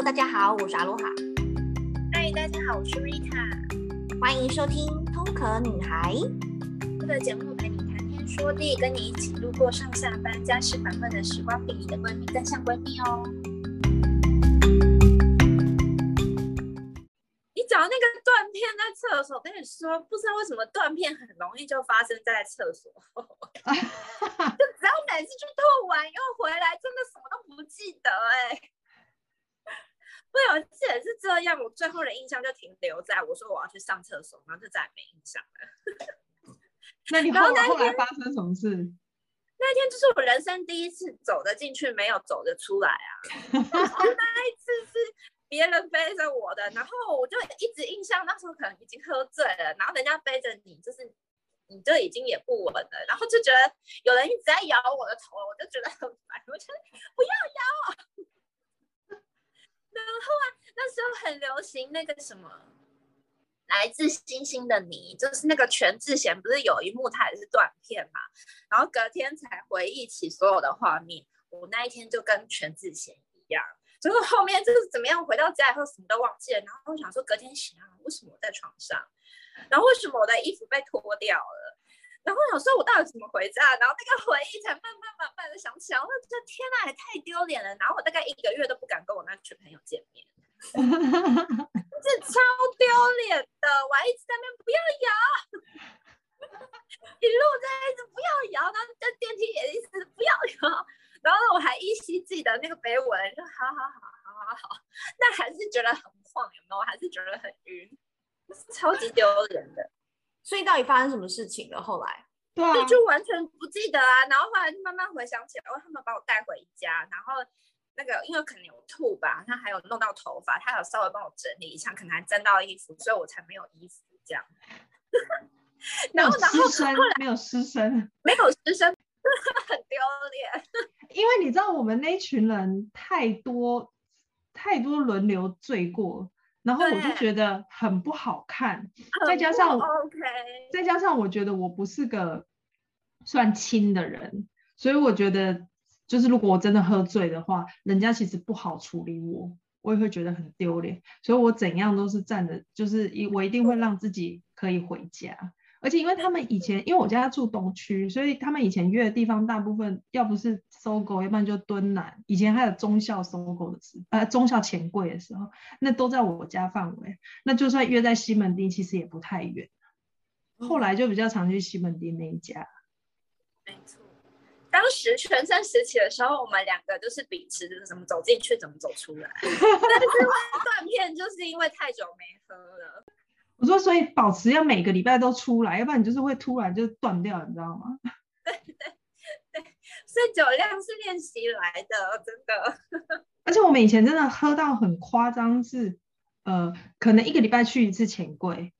Hello，大家好，我是阿罗哈。嗨，大家好，我是 Rita。欢迎收听《通壳女孩》这个节目，陪你谈天说地，跟你一起度过上下班、家事烦闷的时光，比你的闺蜜更像闺蜜哦。你找那个断片在厕所，跟你说，不知道为什么断片很容易就发生在厕所，就只要每次去吐完又回来，真的什么都不记得哎、欸。我有记得是这样，我最后的印象就停留在我说我要去上厕所，然后就再也没印象了。那你后来后来发生什么事？那天就是我人生第一次走得进去，没有走得出来啊！那一次是别人背着我的，然后我就一直印象那时候可能已经喝醉了，然后人家背着你，就是你就已经也不稳了，然后就觉得有人一直在摇我的头，我就觉得很烦，我就不要摇啊！然后啊，那时候很流行那个什么，来自星星的你，就是那个全智贤，不是有一幕他也是断片嘛？然后隔天才回忆起所有的画面，我那一天就跟全智贤一样，就是后面就是怎么样，回到家以后什么都忘记了，然后我想说隔天醒来，为什么我在床上？然后为什么我的衣服被脱掉了？然后我想说，我到底怎么回家？然后那个回忆才慢慢慢慢的想起来，我说这天哪，也太丢脸了。然后我大概一个月都不敢跟我那群朋友见面，这 超丢脸的。我还一直在那边不要摇，一路在一直不要摇，然后在电梯也一直不要摇。然后我还依稀记得那个碑文，就好好好好好好，那还是觉得很晃，有没有？我还是觉得很晕，超级丢脸的。所以到底发生什么事情了？后来，对啊，就完全不记得啊。然后后来就慢慢回想起来，哦，他们把我带回家，然后那个因为可能有吐吧，他还有弄到头发，他有稍微帮我整理一下，可能还沾到衣服，所以我才没有衣服这样。然后，然后后来没有失声，没有失声，很丢脸。因为你知道我们那群人太多太多轮流醉过。然后我就觉得很不好看，再加上，OK，再加上我觉得我不是个算亲的人，所以我觉得就是如果我真的喝醉的话，人家其实不好处理我，我也会觉得很丢脸，所以我怎样都是站着，就是一我一定会让自己可以回家。而且因为他们以前，因为我家住东区，所以他们以前约的地方大部分要不是搜狗要不然就敦南。以前还有忠孝搜狗的时，呃，忠孝钱柜的时候，那都在我家范围。那就算约在西门町，其实也不太远。后来就比较常去西门町那一家。没错，当时全盛时期的时候，我们两个就是秉持着怎么走进去，怎么走出来。但是断片就是因为太久没喝了。我说，所以保持要每个礼拜都出来，要不然你就是会突然就断掉，你知道吗？对对对，所以酒量是练习来的，真的。而且我们以前真的喝到很夸张，是呃，可能一个礼拜去一次钱柜，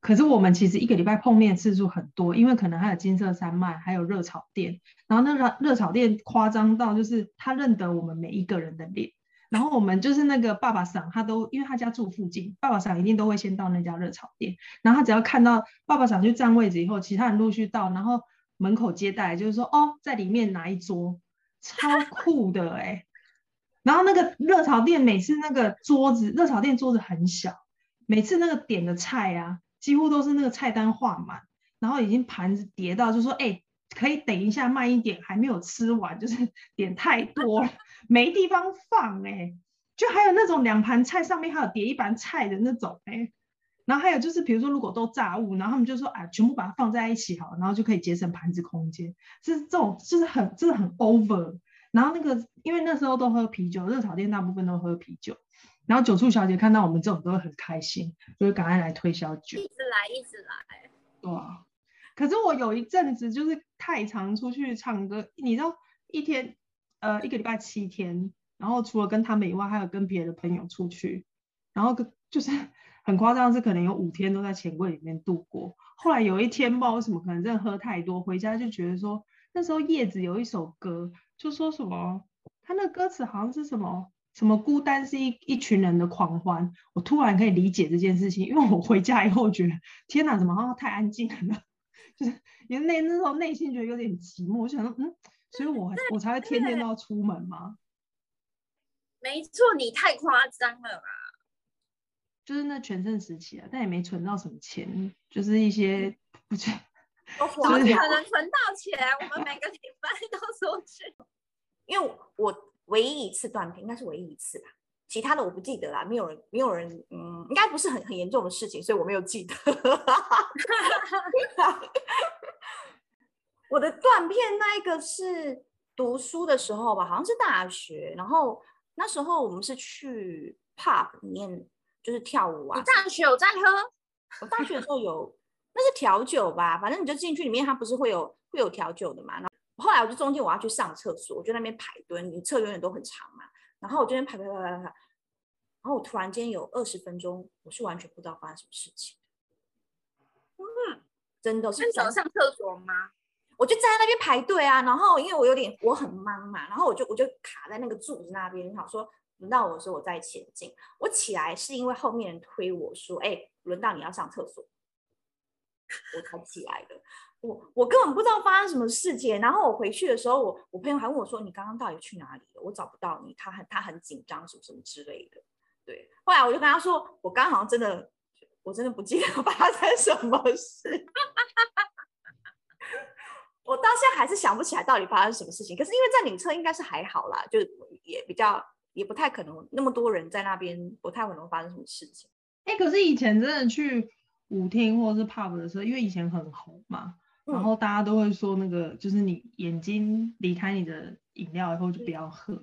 可是我们其实一个礼拜碰面次数很多，因为可能还有金色山脉，还有热炒店，然后那个热炒店夸张到就是他认得我们每一个人的脸。然后我们就是那个爸爸桑，他都因为他家住附近，爸爸桑一定都会先到那家热炒店。然后他只要看到爸爸桑去占位置以后，其他人陆续到，然后门口接待，就是说哦，在里面拿一桌，超酷的哎、然后那个热炒店每次那个桌子，热炒店桌子很小，每次那个点的菜啊，几乎都是那个菜单画满，然后已经盘子叠到，就说哎。可以等一下慢一点，还没有吃完，就是 点太多了，没地方放哎、欸，就还有那种两盘菜上面还有叠一盘菜的那种哎、欸，然后还有就是比如说如果都炸物，然后他们就说啊，全部把它放在一起好，然后就可以节省盘子空间，是这种就是很就是很 over，然后那个因为那时候都喝啤酒，热炒店大部分都喝啤酒，然后酒醋小姐看到我们这种都会很开心，就会赶快来推销酒，一直来一直来，对啊。可是我有一阵子就是太常出去唱歌，你知道一天，呃，一个礼拜七天，然后除了跟他们以外，还有跟别的朋友出去，然后就是 很夸张，是可能有五天都在钱柜里面度过。后来有一天，不知道为什么，可能真的喝太多，回家就觉得说，那时候叶子有一首歌，就说什么，他那歌词好像是什么什么孤单是一一群人的狂欢。我突然可以理解这件事情，因为我回家以后觉得，天哪，怎么好像太安静了。就是因为那那时候内心觉得有点寂寞，我想说，嗯，所以我我才会天天都要出门吗？没没错，你太夸张了吧？就是那全盛时期啊，但也没存到什么钱，就是一些不觉怎么可能存到钱？我们每个礼拜都出去，因为我唯一一次断片，应该是唯一一次吧。其他的我不记得啦，没有人，没有人，嗯，应该不是很很严重的事情，所以我没有记得。我的断片那一个是读书的时候吧，好像是大学，然后那时候我们是去 pub 里面，就是跳舞啊。我大学有在喝？我大学的时候有，那是调酒吧，反正你就进去里面，它不是会有会有调酒的嘛。然后后来我就中间我要去上厕所，我就那边排蹲，你厕永远都很长嘛。然后我这边排排排排排，然后我突然间有二十分钟，我是完全不知道发生什么事情。嗯，真的是。你想上厕所吗？我就站在那边排队啊，然后因为我有点我很忙嘛，然后我就我就卡在那个柱子那边，想说轮到我的时候我再前进。我起来是因为后面人推我说：“哎，轮到你要上厕所。”我才起来的。我我根本不知道发生什么事情，然后我回去的时候，我我朋友还问我说：“你刚刚到底去哪里了？我找不到你。”他很他很紧张，什么什么之类的。对，后来我就跟他说：“我刚刚好像真的，我真的不记得发生什么事。” 我到现在还是想不起来到底发生什么事情。可是因为在领车应该是还好啦，就也比较也不太可能那么多人在那边，不太可能发生什么事情。哎、欸，可是以前真的去舞厅或者是 pub 的时候，因为以前很红嘛。然后大家都会说，那个就是你眼睛离开你的饮料以后就不要喝，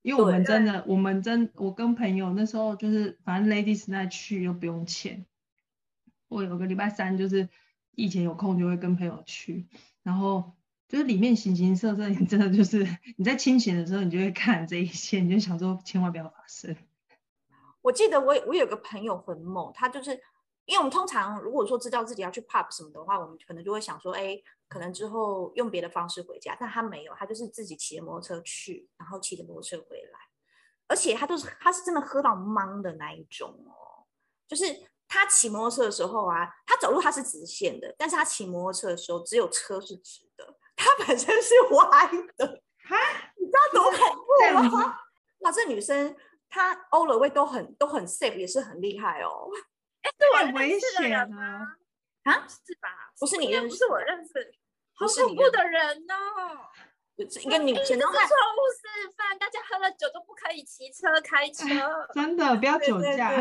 因为我们真的，我们真，我跟朋友那时候就是，反正 ladies night 去又不用钱。我有个礼拜三就是以前有空就会跟朋友去，然后就是里面形形色色，你真的就是你在清醒的时候，你就会看这一些，你就想说千万不要发生。我记得我我有个朋友很猛，他就是。因为我们通常如果说知道自己要去 pub 什么的话，我们可能就会想说，哎，可能之后用别的方式回家。但他没有，他就是自己骑着摩托车去，然后骑着摩托车回来。而且他都是他是真的喝到懵的那一种哦，就是他骑摩托车的时候啊，他走路他是直线的，但是他骑摩托车的时候，只有车是直的，他本身是歪的。哈，你知道多恐怖吗？哇，这女生她 all the way 都很都很 safe，也是很厉害哦。很危险啊！啊，是吧？不是你认识，不是我认识，好恐怖的人哦！一个女生都是错误示范，大家喝了酒都不可以骑车开车，真的不要酒驾。哇，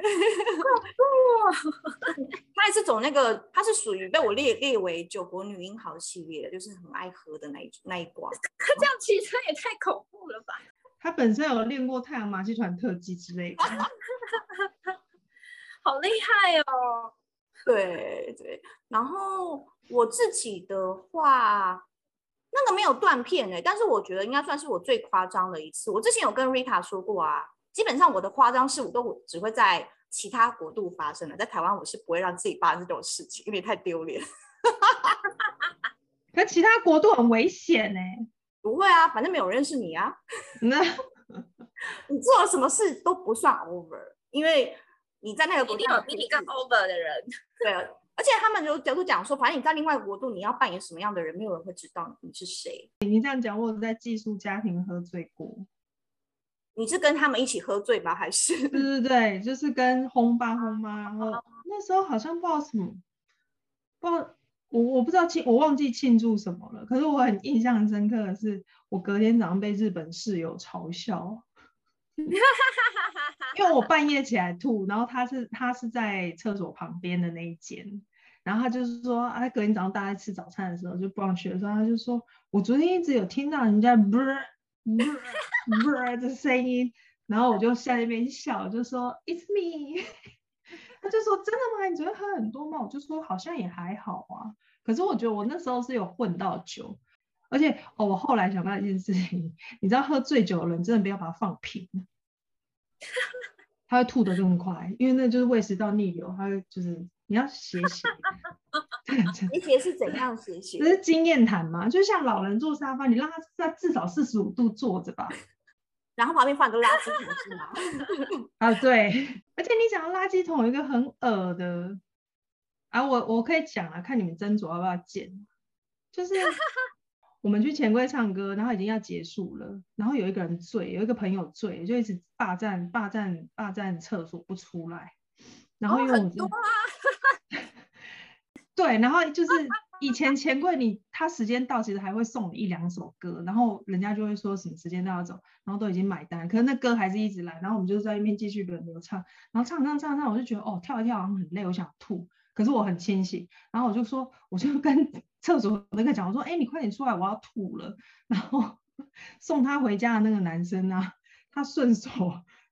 他也是走那个，他是属于被我列列为酒国女英豪系列的，就是很爱喝的那一那一挂。他这样骑车也太恐怖了吧？他本身有练过太阳马戏团特技之类的。好厉害哦！对对，然后我自己的话，那个没有断片哎，但是我觉得应该算是我最夸张的一次。我之前有跟 Rita 说过啊，基本上我的夸张事我都只会在其他国度发生的，在台湾我是不会让自己发生这种事情，因为太丢脸。可其他国度很危险呢？不会啊，反正没有人认识你啊。那 你做了什么事都不算 over，因为。你在那个国度有比你更 over 的人，对，而且他们有角度讲说，反正你在另外国度，你要扮演什么样的人，没有人会知道你是谁。你这样讲，我在寄宿家庭喝醉过。你是跟他们一起喝醉吧，还是？对对对，就是跟轰爸轰妈，然后那时候好像不知道什么，不知道我我不知道庆，我忘记庆祝什么了。可是我很印象深刻的是，我隔天早上被日本室友嘲笑。因为我半夜起来吐，然后他是他是在厕所旁边的那一间，然后他就是说，啊，隔天早上大家吃早餐的时候就不让去的时候，他就说，我昨天一直有听到人家啵啵啵的声音，然后我就在那边笑，就说 It's me，他就说真的吗？你昨天喝很多吗？我就说好像也还好啊，可是我觉得我那时候是有混到酒，而且哦，我后来想到一件事情，你知道喝醉酒的人真的不要把它放平。他会吐得更快，因为那就是胃食道逆流，他会就是你要斜斜。斜斜是怎样斜斜？这是经验谈嘛，就像老人坐沙发，你让他在至少四十五度坐着吧，然后旁边放个垃圾桶是吗？啊对，而且你讲垃圾桶有一个很恶的，啊我我可以讲啊，看你们斟酌要不要剪，就是。我们去钱柜唱歌，然后已经要结束了，然后有一个人醉，有一个朋友醉，就一直霸占霸占霸占厕所不出来，然后因为我就、哦啊、对，然后就是 以前钱柜你他时间到其实还会送你一两首歌，然后人家就会说什么时间到要走，然后都已经买单，可是那歌还是一直来，然后我们就在那边继续轮流唱，然后唱唱唱唱，我就觉得哦跳一跳好像很累，我想吐。可是我很清醒，然后我就说，我就跟厕所那个讲，我说，哎，你快点出来，我要吐了。然后 送他回家的那个男生啊，他顺手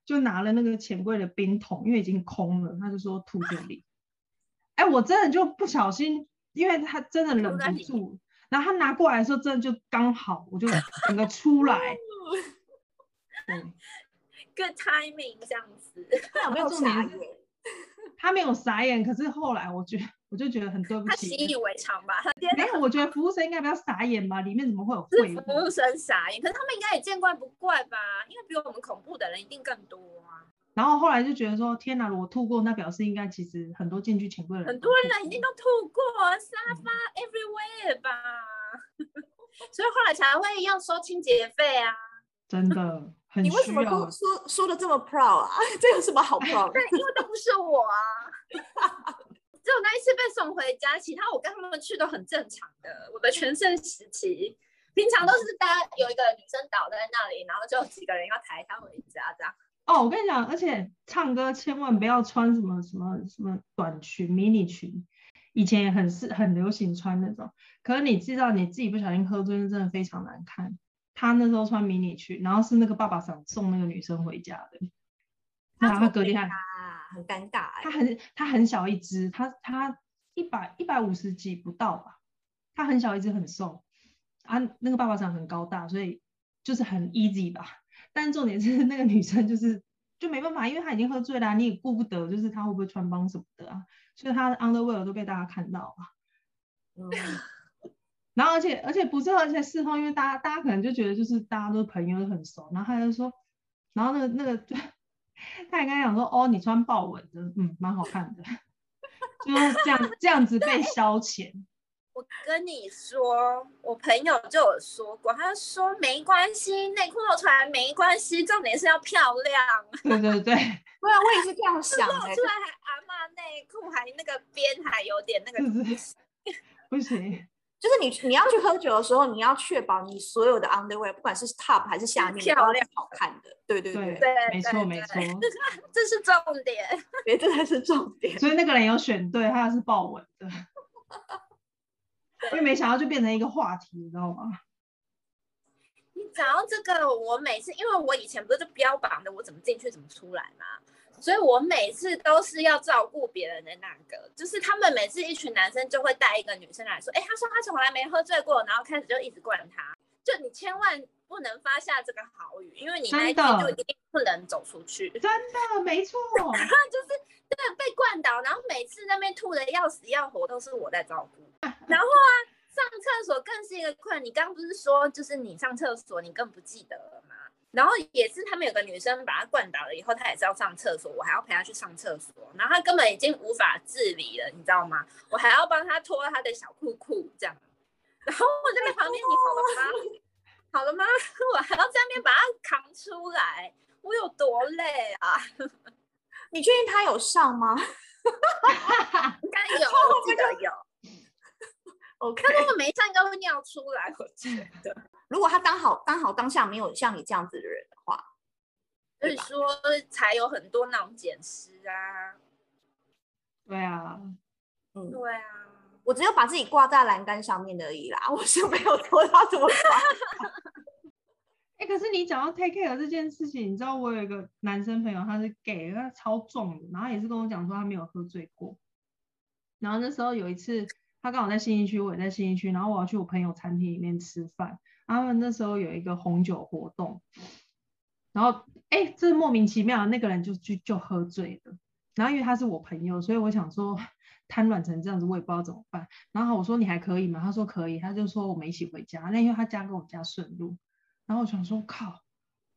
就拿了那个钱柜的冰桶，因为已经空了，他就说吐这里。哎，我真的就不小心，因为他真的忍不住，然后他拿过来的时候，真的就刚好，我就整个出来。嗯，Good timing 这样子，他有没有傻眼？他没有傻眼，可是后来我觉得，我就觉得很对不起。他习以为常吧？没有，我觉得服务生应该比较傻眼吧？里面怎么会有秽？是服务生傻眼，可是他们应该也见怪不怪吧？因为比我们恐怖的人一定更多啊。然后后来就觉得说，天哪！我吐过，那表示应该其实很多进去钱柜的人，很多人一定都吐过沙发、嗯、everywhere 吧？所以后来才会要收清洁费啊！真的。很你为什么说说说的这么 proud 啊？这有什么好 proud 的？对，因为都不是我啊，只有那一次被送回家，其他我跟他们去都很正常的。我的全盛时期，平常都是大家有一个女生倒在那里，然后就几个人要抬她回家这样。哦，我跟你讲，而且唱歌千万不要穿什么什么什么短裙、迷你裙，以前也很是很流行穿那种。可是你知道，你自己不小心喝醉，真的非常难看。他那时候穿迷你裙，然后是那个爸爸想送那个女生回家的，然后他隔天很尴尬，他很他很小一只，他他一百一百五十几不到吧，他很小一只很瘦，啊那个爸爸长很高大，所以就是很 easy 吧，但重点是那个女生就是就没办法，因为她已经喝醉了，你也顾不得，就是她会不会穿帮什么的啊，所以她的 underwear 都被大家看到了。嗯。然后，而且，而且不是，而且事后，因为大家，大家可能就觉得，就是大家都是朋友，都很熟。然后他就说，然后那个，那个，他也跟他讲说，哦，你穿豹纹的，嗯，蛮好看的，就是这样，这样子被消遣。我跟你说，我朋友就有说过，他说没关系，内裤露出来没关系，重点是要漂亮。对对对，对啊，我也是这样想的。露出来还阿妈内裤，还那个边还有点那个，不行。就是你，你要去喝酒的时候，你要确保你所有的 underwear，不管是 top 还是下面，漂亮好看的。对对对，对，没错没错，这是重点，对，这才是重点。所以那个人有选对，他是豹纹的，因为没想到就变成一个话题，你知道吗？你讲到这个，我每次因为我以前不是就标榜的，我怎么进去怎么出来嘛。所以我每次都是要照顾别人的那个，就是他们每次一群男生就会带一个女生来说，哎，他说他从来没喝醉过，然后开始就一直灌他，就你千万不能发下这个好语，因为你那一天就一定不能走出去。真的，没错，就是对被灌倒，然后每次那边吐的要死要活，都是我在照顾。然后啊，上厕所更是一个困。你刚刚不是说，就是你上厕所你更不记得了吗？然后也是他们有个女生把他灌倒了以后，他也是要上厕所，我还要陪他去上厕所。然后他根本已经无法自理了，你知道吗？我还要帮他脱他的小裤裤这样。然后我在那旁边，你好了吗？好了吗？我还要在那边把他扛出来，我有多累啊？你确定他有上吗？应该有，我记得有。OK，他如果没上，应该会尿出来，我觉得。如果他刚好刚好当下没有像你这样子的人的话，所以说才有很多那种捡尸啊。对啊，嗯，对啊，我只有把自己挂在栏杆上面而已啦，我是没有拖到怎么快。哎、欸，可是你讲到 take care 这件事情，你知道我有一个男生朋友，他是 gay，他超重的，然后也是跟我讲说他没有喝醉过。然后那时候有一次，他刚好在信义区，我也在信义区，然后我要去我朋友餐厅里面吃饭。他们那时候有一个红酒活动，然后哎，这莫名其妙那个人就就就喝醉了。然后因为他是我朋友，所以我想说 瘫软成这样子，我也不知道怎么办。然后我说你还可以吗？他说可以，他就说我们一起回家。那因为他家跟我家顺路，然后我想说靠，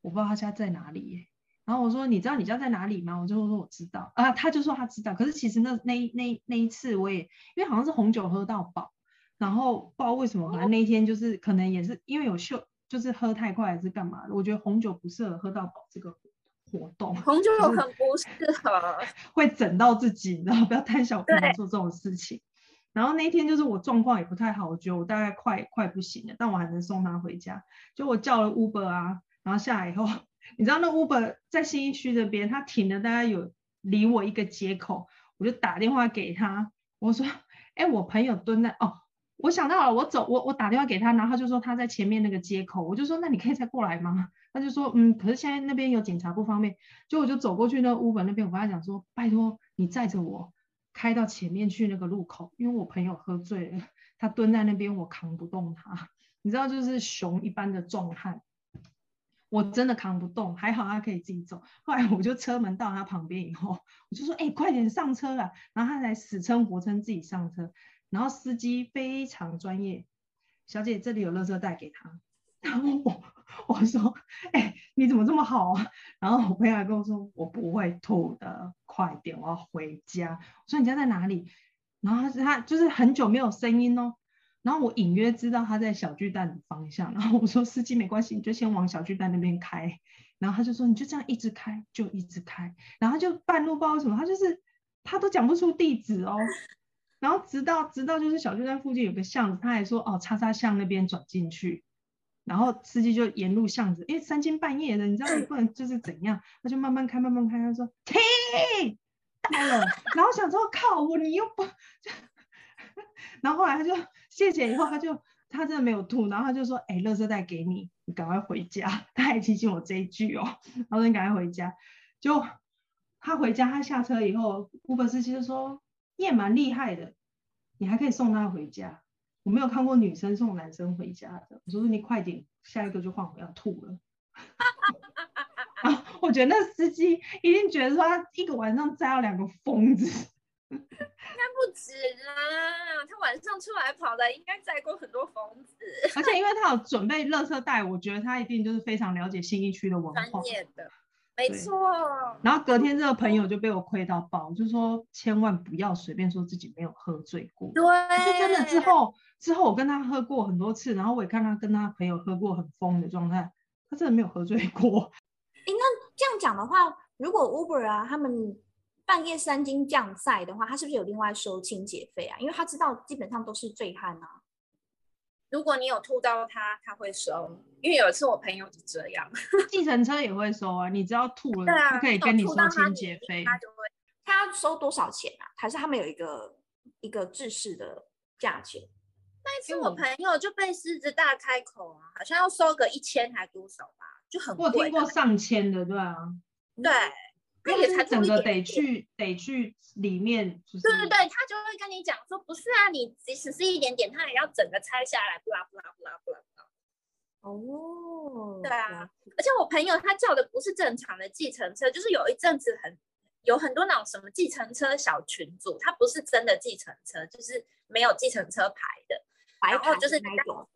我不知道他家在哪里耶。然后我说你知道你家在哪里吗？我就说我知道啊，他就说他知道。可是其实那那那那一次我也因为好像是红酒喝到饱。然后不知道为什么，反正那一天就是可能也是因为有秀，就是喝太快还是干嘛的。我觉得红酒不适合喝到饱这个活动，红酒很不适合，会整到自己，你知道，不要贪小便宜做这种事情。然后那一天就是我状况也不太好，我觉得我大概快快不行了，但我还能送他回家。就我叫了 Uber 啊，然后下来以后，你知道那 Uber 在新义区这边，他停了大概有离我一个街口，我就打电话给他，我说，哎，我朋友蹲在哦。我想到了，我走，我我打电话给他，然后他就说他在前面那个街口，我就说那你可以再过来吗？他就说嗯，可是现在那边有警察不方便，就我就走过去那 Uber 那边，我跟他讲说拜托你载着我开到前面去那个路口，因为我朋友喝醉了，他蹲在那边，我扛不动他，你知道就是熊一般的壮汉，我真的扛不动，还好他可以自己走。后来我就车门到他旁边以后，我就说哎快点上车了，然后他才死撑活撑自己上车。然后司机非常专业，小姐这里有垃圾袋给他。然后我我说，哎、你怎么这么好啊？然后我朋友还跟我说，我不会吐的，快点，我要回家。我说你家在哪里？然后他他就是很久没有声音哦。然后我隐约知道他在小巨蛋的方向。然后我说司机没关系，你就先往小巨蛋那边开。然后他就说你就这样一直开，就一直开。然后就半路不知道什么，他就是他都讲不出地址哦。然后直到直到就是小巨蛋附近有个巷子，他还说哦，叉叉巷那边转进去，然后司机就沿路巷子，因为三更半夜的，你知道你不能就是怎样，他就慢慢开慢慢开，他说停到了，然后想说靠我你又不，然后后来他就谢谢以后他就他真的没有吐，然后他就说哎，垃圾袋给你，你赶快回家，他还提醒我这一句哦，然后你赶快回家，就他回家他下车以后，Uber 司机就说。你也蛮厉害的，你还可以送他回家。我没有看过女生送男生回家的。我说你快点，下一个就换我要吐了。我觉得那司机一定觉得说他一个晚上载了两个疯子，应该不止啦。他晚上出来跑的，应该载过很多疯子。而且因为他有准备垃圾袋，我觉得他一定就是非常了解新义区的文化。专业的。没错，然后隔天这个朋友就被我亏到爆，就说千万不要随便说自己没有喝醉过。对，是真的。之后之后我跟他喝过很多次，然后我也看他跟他朋友喝过很疯的状态，他真的没有喝醉过。哎，那这样讲的话，如果 Uber 啊他们半夜三更降赛的话，他是不是有另外收清洁费啊？因为他知道基本上都是醉汉啊。如果你有吐到他，他会收。因为有一次我朋友就这样，计程车也会收啊。你只要吐了，啊、他可以跟你收清洁费。他就会，他要收多少钱啊？还是他们有一个一个制式的价钱？那一次我朋友就被狮子大开口啊，好像要收个一千还多少吧，就很贵。我听过上千的，对啊，对。他也才整个得去得去里面，就是，对对对，他就会跟你讲说，不是啊，你即使是一点点，他也要整个拆下来，不啦不啦不啦不啦不啦。哦，对啊，而且我朋友他叫的不是正常的计程车，就是有一阵子很有很多那种什么计程车小群组，他不是真的计程车，就是没有计程车牌的，白牌就是那种。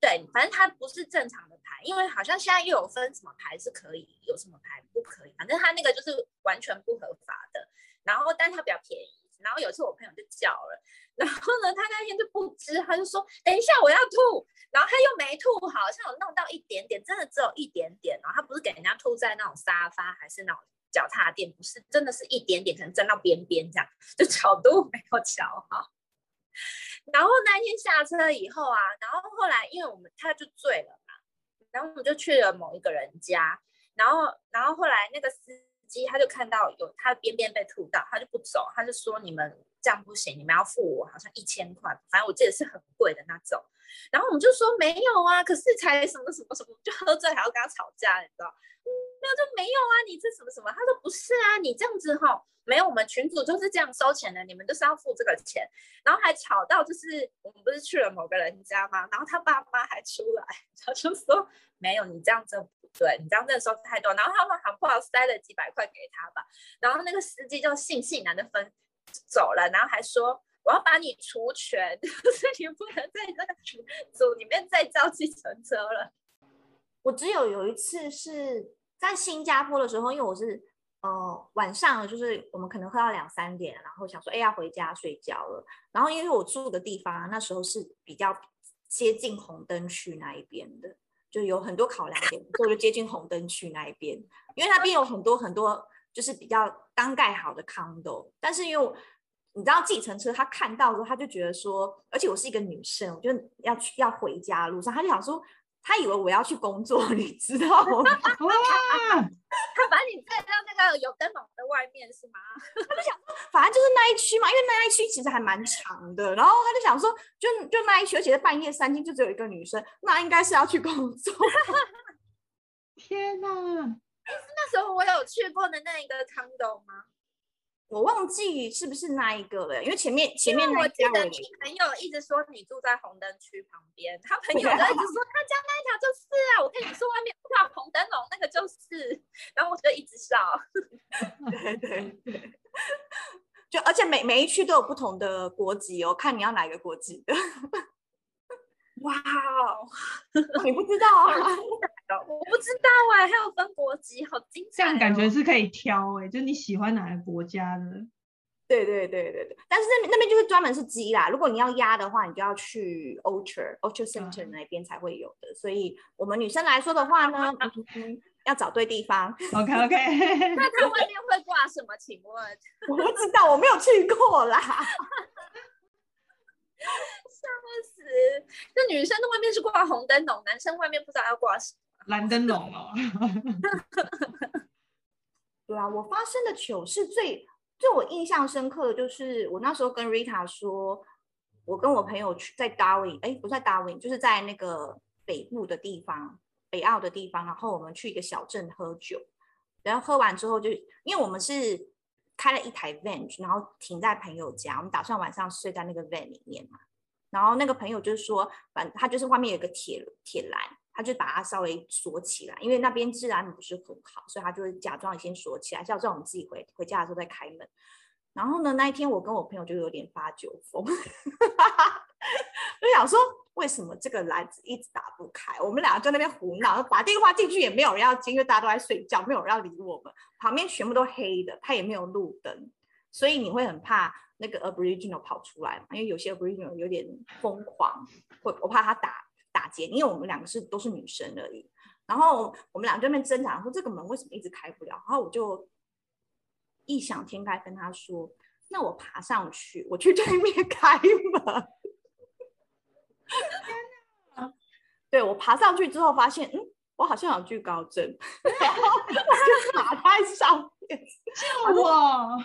对，反正它不是正常的牌，因为好像现在又有分什么牌是可以，有什么牌不可以，反正它那个就是完全不合法的。然后，但它比较便宜。然后有一次我朋友就叫了，然后呢，他那天就不知，他就说等一下我要吐，然后他又没吐，好像有弄到一点点，真的只有一点点。然后他不是给人家吐在那种沙发还是那种脚踏垫，不是，真的是一点点，可能沾到边边这样，就角度没有调好。然后那天下车以后啊，然后后来因为我们他就醉了嘛，然后我们就去了某一个人家，然后然后后来那个司机他就看到有他的边边被吐到，他就不走，他就说你们这样不行，你们要付我好像一千块，反正我记得是很贵的那种。然后我们就说没有啊，可是才什么什么什么，就喝醉还要跟他吵架，你知道？没有就没有啊，你这什么什么？他说不是啊，你这样子哈，没有，我们群主就是这样收钱的，你们就是要付这个钱，然后还吵到就是我们不是去了某个人家吗？然后他爸妈还出来，他就说没有，你这样子不对，你这样子收太多，然后他们还不好塞了几百块给他吧，然后那个司机就悻悻然的分走了，然后还说我要把你除权，就是你不能在那个群组里面再叫计程车了。我只有有一次是。在新加坡的时候，因为我是呃，晚上就是我们可能喝到两三点，然后想说，哎，要回家睡觉了。然后因为我住的地方那时候是比较接近红灯区那一边的，就有很多考量点，所以我就接近红灯区那一边。因为那边有很多很多就是比较刚盖好的 condo，但是因为你知道计程车他看到之后，他就觉得说，而且我是一个女生，我就要去要回家路上，他就想说。他以为我要去工作，你知道吗？他把你带到那个有灯笼的外面是吗？他就想说，反正就是那一区嘛，因为那一区其实还蛮长的。然后他就想说，就就那一区，而且在半夜三更就只有一个女生，那应该是要去工作。天哪！是那时候我有去过的那一个 condo 吗？我忘记是不是那一个了，因为前面前面那我记得你朋友一直说你住在红灯区旁边，他朋友就一直说他家那一条就是啊，我跟你说外面挂红灯笼那个就是，然后我就一直笑。对对对，就而且每每一区都有不同的国籍哦，看你要哪个国籍的。哇哦，你不知道啊？我不知道哎，还有分国籍，好精彩哦！这样感觉是可以挑哎，就你喜欢哪个国家的？对对对对对。但是那边那边就是专门是鸡啦，如果你要鸭的话，你就要去 Orchard Orchard Center 那边才会有的。嗯、所以我们女生来说的话呢，嗯、要找对地方。OK OK。那它外面会挂什么？请问？我不知道，我没有去过啦。笑死！那女生的外面是挂红灯笼，男生外面不知道要挂什么蓝灯笼哦。对啊，我发生的糗事最最我印象深刻的就是我那时候跟 Rita 说，我跟我朋友去在 Darwin，哎，不在 Darwin，就是在那个北部的地方，北澳的地方，然后我们去一个小镇喝酒，然后喝完之后就因为我们是。开了一台 van，然后停在朋友家。我们打算晚上睡在那个 van 里面嘛。然后那个朋友就是说，反正他就是外面有个铁铁栏，他就把它稍微锁起来，因为那边治安不是很好，所以他就会假装先锁起来，叫叫我们自己回回家的时候再开门。然后呢，那一天我跟我朋友就有点发酒疯，就想说。为什么这个篮子一直打不开？我们两个在那边胡闹，打电话进去也没有人要接，因为大家都在睡觉，没有人要理我们。旁边全部都黑的，它也没有路灯，所以你会很怕那个 Aboriginal 跑出来嘛？因为有些 Aboriginal 有点疯狂，会我怕他打打劫，因为我们两个是都是女生而已。然后我们俩在那边挣扎，说这个门为什么一直开不了？然后我就异想天开跟他说：“那我爬上去，我去对面开门。”对，我爬上去之后发现，嗯，我好像有惧高症，然后我就爬在上面救我，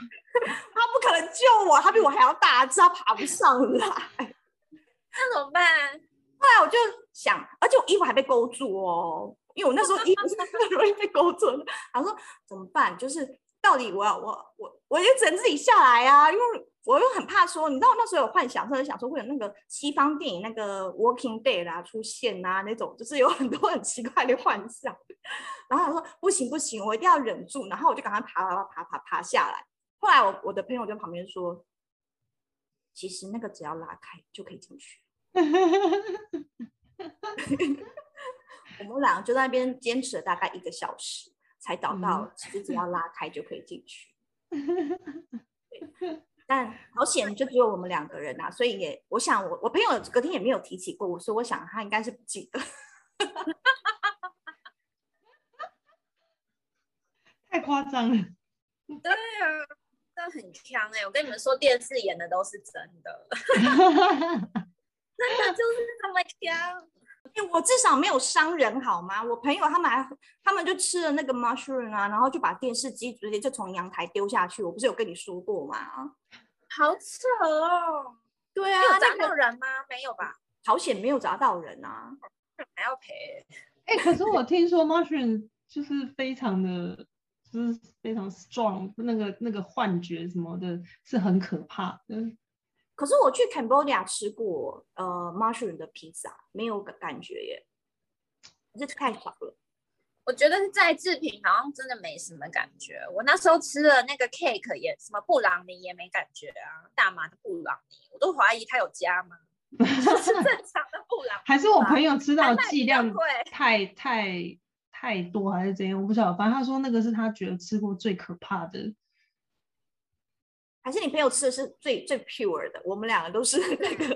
他不可能救我，他比我还要大知道爬不上来，那怎么办？后来我就想，而且我衣服还被勾住哦，因为我那时候衣服是很容易被勾住的。他说怎么办？就是到底我要我我我就只能自己下来啊，因为。我又很怕说，你知道我那时候有幻想，或者想说会有那个西方电影那个 Walking Dead 啊出现啊那种，就是有很多很奇怪的幻想。然后他说不行不行，我一定要忍住。然后我就赶快爬爬爬爬爬下来。后来我我的朋友在旁边说，其实那个只要拉开就可以进去。我们两个就在那边坚持了大概一个小时，才找到其实只要拉开就可以进去。但好险，就只有我们两个人啊，所以也，我想我我朋友隔天也没有提起过我，所以我想他应该是不记得。太夸张了。对啊，真的很强哎！我跟你们说，电视演的都是真的，真的就是这么强。欸，我至少没有伤人好吗？我朋友他们还，他们就吃了那个 mushroom 啊，然后就把电视机直接就从阳台丢下去。我不是有跟你说过吗？好扯哦！对啊，有找到人吗？没有吧？好险没有砸到人啊，还要赔。哎、欸，可是我听说 mushroom 就是非常的，就是非常 strong，那个那个幻觉什么的，是很可怕的。可是我去 Cambodia 吃过呃 mushroom 的披萨，没有感觉耶，这太少了。我觉得在制品好像真的没什么感觉。我那时候吃了那个 cake 也什么布朗尼也没感觉啊，大麻的布朗尼，我都怀疑他有加吗？是正常的布朗尼，还是我朋友吃到剂量太太太多还是怎样，我不晓得。反正他说那个是他觉得吃过最可怕的。还是你朋友吃的是最最 pure 的？我们两个都是那个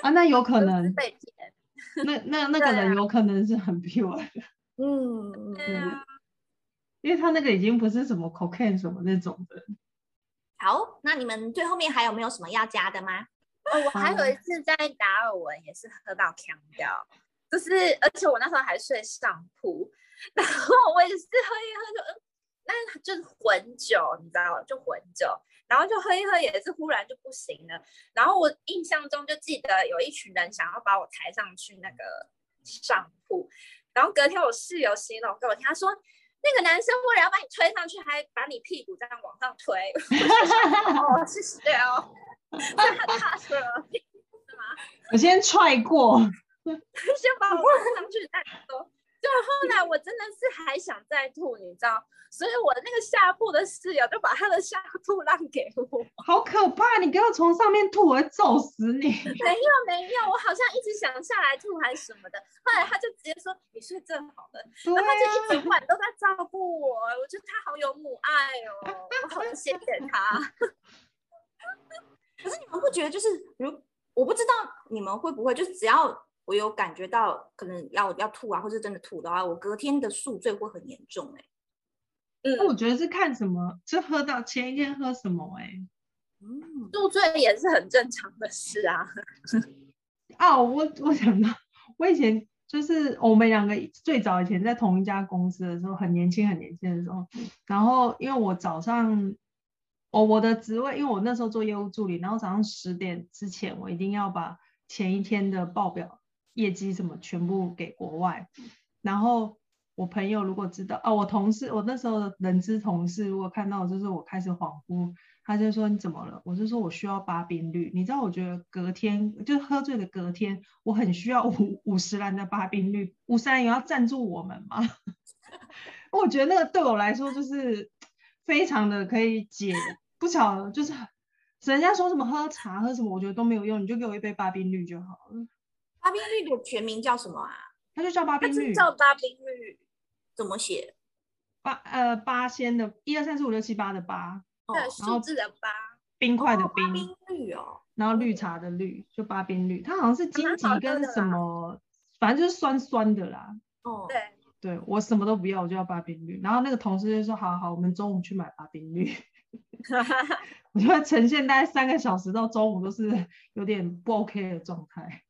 啊，那有可能。那那那个人有可能是很 pure 的。嗯嗯。因为他那个已经不是什么 cocaine 什么那种的。好，那你们最后面还有没有什么要加的吗？哦，我还有一次在达尔文也是喝到呛掉，就是而且我那时候还睡上铺，然后我也是喝一喝就嗯，那就是混酒，你知道吗？就混酒，然后就喝一喝也是忽然就不行了。然后我印象中就记得有一群人想要把我抬上去那个上铺，然后隔天我室友形容给我听，他说那个男生为了要把你推上去，还把你屁股这样往上推。哦，谢谢哦。他说是吗？我先踹过，先把我放上去再说。就后来我真的是还想再吐，你知道，所以我那个下铺的室友就把他的下铺让给我。好可怕！你给我从上面吐，我会揍死你！没有没有，我好像一直想下来吐还是什么的。后来他就直接说：“你睡这好了。”然后他就一整晚都在照顾我，我觉得他好有母爱哦，我好谢谢他。可是你们不觉得就是，如我不知道你们会不会，就是只要我有感觉到可能要要吐啊，或是真的吐的话，我隔天的宿醉会很严重哎、欸。嗯，我觉得是看什么，就喝到前一天喝什么哎、欸。嗯，宿醉也是很正常的事啊。哦，我我想到，我以前就是我们两个最早以前在同一家公司的时候，很年轻很年轻的时候，然后因为我早上。哦，我的职位，因为我那时候做业务助理，然后早上十点之前，我一定要把前一天的报表、业绩什么全部给国外。然后我朋友如果知道，哦，我同事，我那时候的人资同事如果看到，就是我开始恍惚，他就说你怎么了？我就说我需要巴宾绿。你知道，我觉得隔天就喝醉的隔天，我很需要五五十岚的巴宾绿。五十岚也要赞助我们吗？我觉得那个对我来说就是非常的可以解。不巧，就是人家说什么喝茶喝什么，我觉得都没有用，你就给我一杯巴宾绿就好了。巴宾绿的全名叫什么啊？它就叫巴宾绿。叫巴宾绿，怎么写？八呃八仙的，一二三四五六七八的八，对，数字的八，冰块的冰。巴宾绿哦，然后绿茶的绿，就巴冰绿，它好像是荆棘跟什么，反正就是酸酸的啦。哦，对，对我什么都不要，我就要巴冰绿。然后那个同事就说：好好，我们中午去买巴冰绿。我觉得呈现大概三个小时到中午都是有点不 OK 的状态，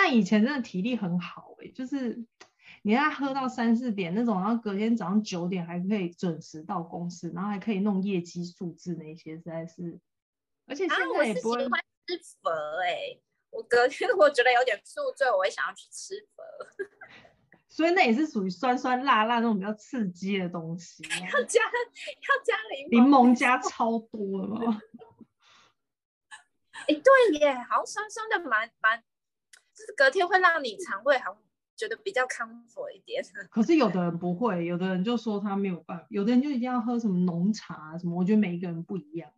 但以前真的体力很好哎、欸，就是你要喝到三四点那种，然后隔天早上九点还可以准时到公司，然后还可以弄业绩数字那些，实在是，而且现在也不会、啊、我是喜欢吃佛哎、欸，我隔天我觉得有点宿醉，我会想要去吃佛。所以那也是属于酸酸辣辣那种比较刺激的东西，要加要加柠柠檬加超多了吗？哎、欸，对耶，好像酸酸的蛮蛮，就是隔天会让你肠胃好像觉得比较 comfort 一点。可是有的人不会，有的人就说他没有办法，有的人就一定要喝什么浓茶什么，我觉得每一个人不一样。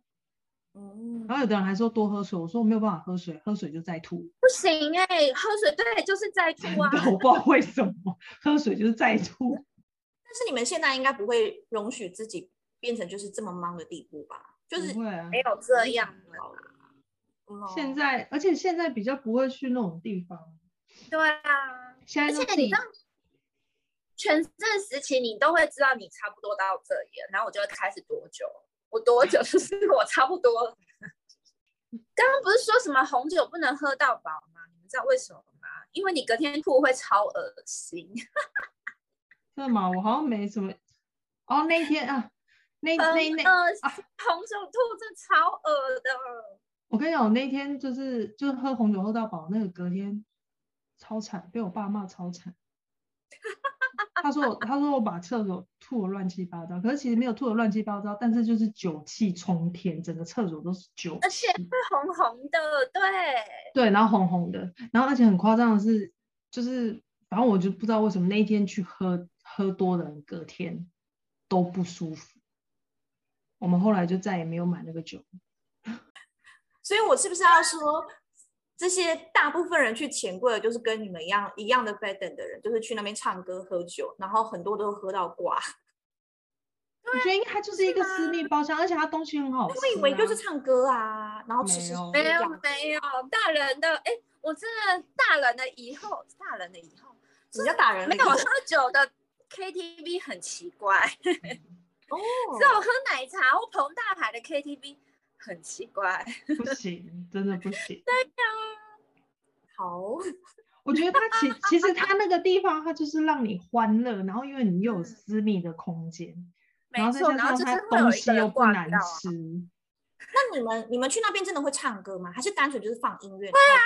嗯，然后有的人还说多喝水，我说我没有办法喝水，喝水就再吐。不行哎、欸，喝水对就是再 吐啊！我不知道为什么喝水就是再 吐。但是你们现在应该不会容许自己变成就是这么忙的地步吧？就是没有这样了。现在，而且现在比较不会去那种地方。对啊，现在而且你知道，全盛时期你都会知道你差不多到这里了，然后我就会开始多久。我多久？就是我差不多。刚刚不是说什么红酒不能喝到饱吗？你们知道为什么吗？因为你隔天吐会超恶心。是吗？我好像没什么。哦，那天啊，那那那啊，红酒吐是超恶的。我跟你讲，我那天就是就是喝红酒喝到饱，那个隔天超惨，被我爸骂超惨。他说我，他说我把厕所吐的乱七八糟，可是其实没有吐的乱七八糟，但是就是酒气冲天，整个厕所都是酒，而且是红红的，对，对，然后红红的，然后而且很夸张的是，就是反正我就不知道为什么那一天去喝喝多的人隔天都不舒服，我们后来就再也没有买那个酒。所以我是不是要说？这些大部分人去钱柜的，就是跟你们一样一样的 pattern 的人，就是去那边唱歌喝酒，然后很多都喝到挂。我觉得应该它就是一个私密包厢，而且它东西很好吃、啊。我以为就是唱歌啊，然后吃吃没有没有大人的哎，我真的大人的以后，大人的以后，什么叫大人的？没有喝酒的 KTV 很奇怪哦，只有喝奶茶或澎大牌的 KTV 很奇怪，不行，真的不行。对呀，好，我觉得它其其实它那个地方，它就是让你欢乐，然后因为你又有私密的空间。然后再加上它东西又不难吃，那你们你们去那边真的会唱歌吗？还是单纯就是放音乐？会啊，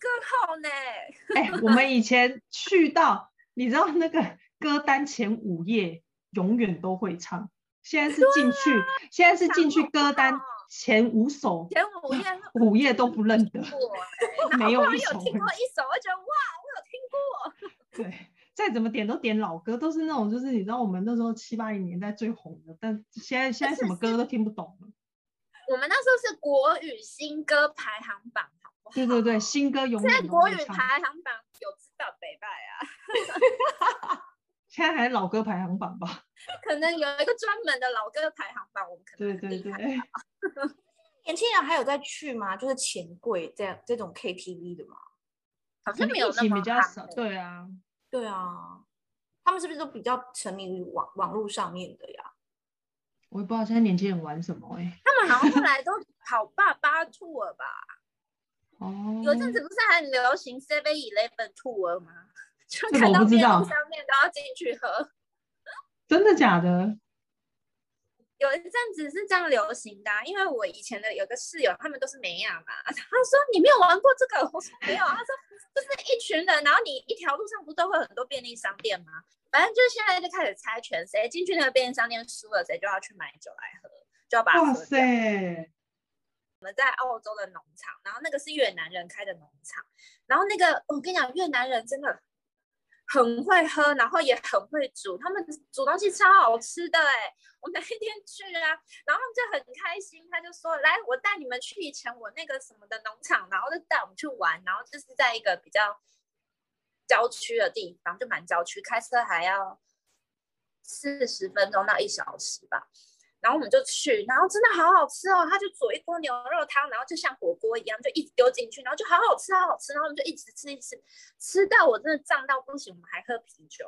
歌后呢？哎，我们以前去到，你知道那个歌单前五页永远都会唱，现在是进去，现在是进去歌单前五首，前五页 五页都不认得，没有一首。我有听过一首，我觉得哇，我有听过。对。再怎么点都点老歌，都是那种就是你知道我们那时候七八零年代最红的，但现在现在什么歌都听不懂了。我们那时候是国语新歌排行榜，好不好？对对对，新歌永远。现在国语排行榜有知道北拜啊？现在还是老歌排行榜吧？可能有一个专门的老歌排行榜，我们可能对对对。年轻人还有在去吗？就是钱柜这样这种 KTV 的吗？好像没有那么比较少，对啊。对啊，他们是不是都比较沉迷于网网络上面的呀？我也不知道现在年轻人玩什么哎、欸。他们好像后来都跑爸爸 tour 吧？哦，有阵子不是还很流行 Seven Eleven tour 吗？就看到便利商店都要进去喝。真的假的？有一阵子是这样流行的、啊，因为我以前的有个室友，他们都是美亚嘛。他说你没有玩过这个，我说没有。他说就是一群人，然后你一条路上不都会有很多便利商店吗？反正就是现在就开始猜拳，谁进去那个便利商店输了，谁就要去买酒来喝，就要把它喝掉。哇塞！我们在澳洲的农场，然后那个是越南人开的农场，然后那个我跟你讲，越南人真的。很会喝，然后也很会煮，他们煮东西超好吃的哎！我每一天去啊，然后他们就很开心，他就说：“来，我带你们去以前我那个什么的农场，然后就带我们去玩，然后就是在一个比较郊区的地方，就蛮郊区，开车还要四十分钟到一小时吧。”然后我们就去，然后真的好好吃哦！他就煮一锅牛肉汤，然后就像火锅一样，就一直丢进去，然后就好好吃，好好吃。然后我们就一直吃，一直吃，吃到我真的胀到不行。我们还喝啤酒，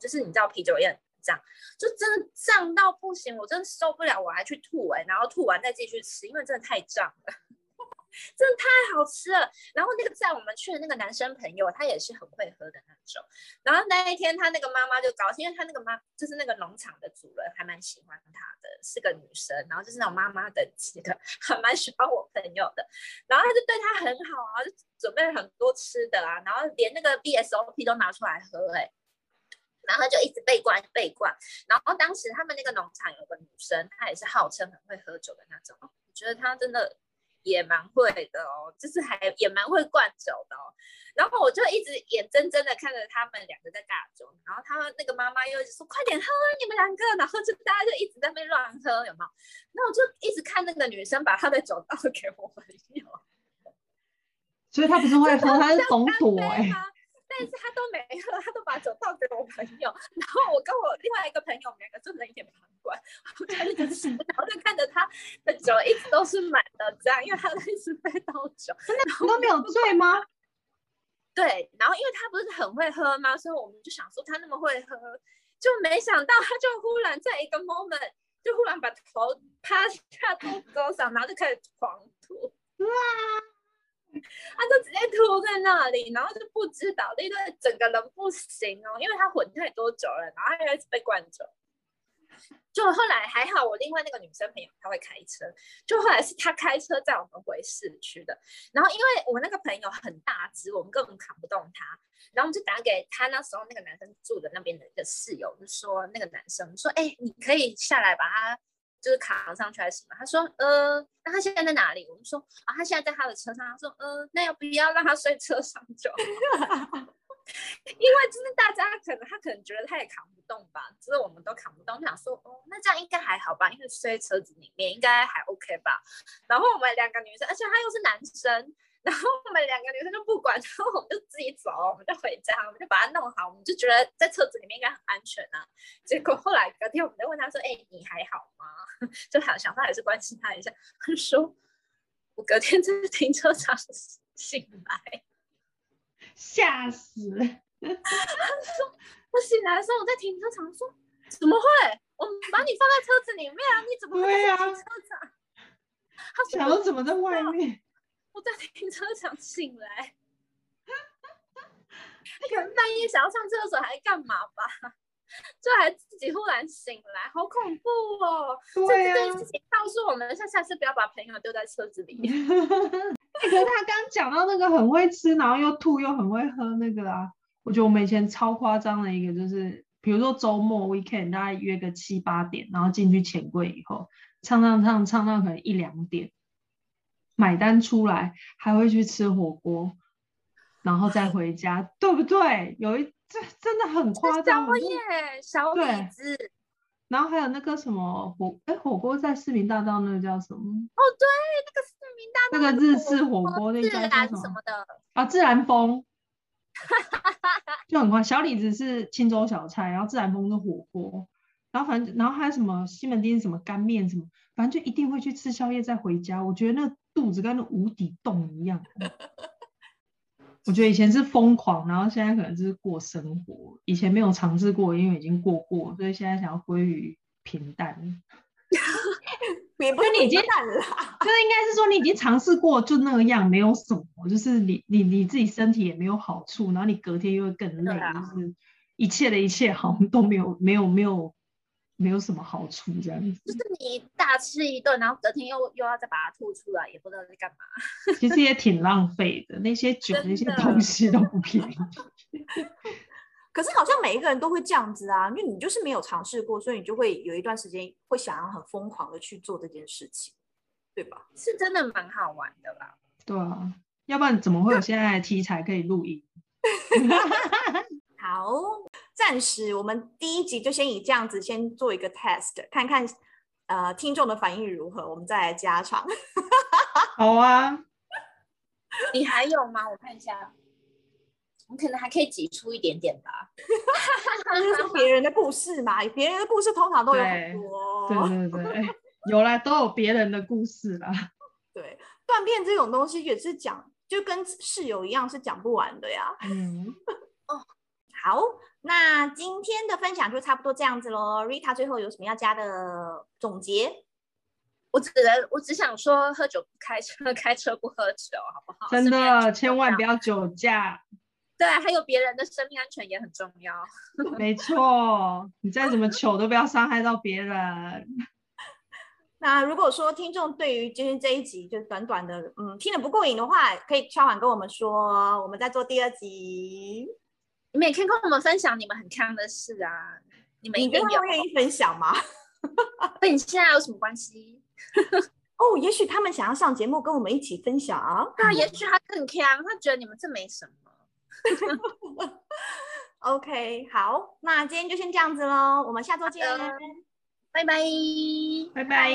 就是你知道啤酒也很胀，就真的胀到不行，我真的受不了，我还去吐哎，然后吐完再继续吃，因为真的太胀了。真的太好吃了，然后那个载我们去的那个男生朋友，他也是很会喝的那种。然后那一天他那个妈妈就高兴，因为他那个妈就是那个农场的主人，还蛮喜欢他的，是个女生，然后就是那种妈妈等级的，还蛮喜欢我朋友的。然后他就对他很好啊，就准备了很多吃的啊，然后连那个 BSOP 都拿出来喝哎、然后就一直被灌被灌。然后当时他们那个农场有个女生，她也是号称很会喝酒的那种，我觉得她真的。也蛮会的哦，就是还也蛮会灌酒的哦。然后我就一直眼睁睁的看着他们两个在大酒，然后他们那个妈妈又一直说快点喝你们两个，然后就大家就一直在那边乱喝，有没有？那我就一直看那个女生把她的酒倒给我朋友，所以她不是会喝，她是懂躲哎。但是他都没喝，他都把酒倒给我朋友，然后我跟我另外一个朋友，我们两个就冷眼旁观，我看着是，然后就看着的酒一直都是满的，这样，因为他一直在倒酒，真的都没有醉吗？对，然后因为他不是很会喝吗？所以我们就想说他那么会喝，就没想到他就忽然在一个 moment 就忽然把头趴下肚子上，然后就开始狂吐，哇！他就直接吐在那里，然后就不知道，那个整个人不行哦，因为他混太多酒了，然后他又一直被灌酒。就后来还好，我另外那个女生朋友她会开车，就后来是她开车载我们回市区的。然后因为我那个朋友很大只，我们根本扛不动他，然后我们就打给他那时候那个男生住的那边的一个室友，就说那个男生说，哎，你可以下来把他。就是扛上去还是什么？他说，呃，那他现在在哪里？我们说，啊，他现在在他的车上。他说，呃，那要不要让他睡车上就？因为就是大家可能他可能觉得他也扛不动吧，就是我们都扛不动。想说，哦，那这样应该还好吧？因为睡车子里面应该还 OK 吧。然后我们两个女生，而且他又是男生，然后我们两个女生就不管，然后我们就自己走，我们就回家，我们就把它弄好，我们就觉得在车子里面应该很安全啊。结果后来隔天我们就问他说：“哎、你还好吗？” 就想想他还是关心他一下。他说：“我隔天在停车场 醒来，吓死。”他说：“我醒来的时候我在停车场，说怎么会？我们把你放在车子里面啊，你怎么会在停车场？”啊、他说：“想怎么在外面？”我在停车场醒来，可能半夜想要上厕所还干嘛吧？就还自己忽然醒来，好恐怖哦！对啊，这件事情告诉我们，下下次不要把朋友丢在车子里面。可是他刚讲到那个很会吃，然后又吐又很会喝那个啊，我觉得我们以前超夸张的一个就是，比如说周末 weekend，大概约个七八点，然后进去钱柜以后，唱唱唱唱到可能一两点。买单出来还会去吃火锅，然后再回家，对不对？有一这真的很夸张，宵夜小李子，然后还有那个什么火哎火锅在市民大道那个叫什么？哦对，那个市民大道那个日式火锅那叫什么？什么的啊自然风，就很快。小李子是清粥小菜，然后自然风是火锅，然后反正然后还有什么西门町什么干面什么，反正就一定会去吃宵夜再回家。我觉得那。肚子跟那无底洞一样，我觉得以前是疯狂，然后现在可能就是过生活。以前没有尝试过，因为已经过过，所以现在想要归于平淡。也不是你已经淡了，就是应该是说你已经尝试过，就那样，没有什么，就是你你你自己身体也没有好处，然后你隔天又会更累，啊、就是一切的一切好像都没有没有没有。没有什么好处，这样子就是你大吃一顿，然后隔天又又要再把它吐出来，也不知道在干嘛。其实也挺浪费的，那些酒那些东西都不便宜。可是好像每一个人都会这样子啊，因为你就是没有尝试过，所以你就会有一段时间会想要很疯狂的去做这件事情，对吧？是真的蛮好玩的啦。对啊，要不然怎么会有现在的题材可以录音？好，暂时我们第一集就先以这样子先做一个 test，看看呃听众的反应如何，我们再来加长。好啊，你还有吗？我看一下，我可能还可以挤出一点点吧。就是别人的故事嘛，别人的故事通常都有很多。对对对对，有啦，都有别人的故事啦。对，断片这种东西也是讲，就跟室友一样，是讲不完的呀。嗯，哦。好，那今天的分享就差不多这样子喽。Rita 最后有什么要加的总结？我只能，我只想说，喝酒不开车，开车不喝酒，好不好？真的，千万不要酒驾。对，还有别人的生命安全也很重要。没错，你再怎么糗都不要伤害到别人。那如果说听众对于今天这一集就短短的，嗯，听得不过瘾的话，可以敲碗跟我们说，我们再做第二集。你们也可以跟我们分享你们很锵的事啊！你们一定有愿意分享吗？跟你现在有什么关系？哦，也许他们想要上节目跟我们一起分享啊。那也许他更强，他觉得你们这没什么。OK，好，那今天就先这样子喽，我们下周见，拜拜，拜拜。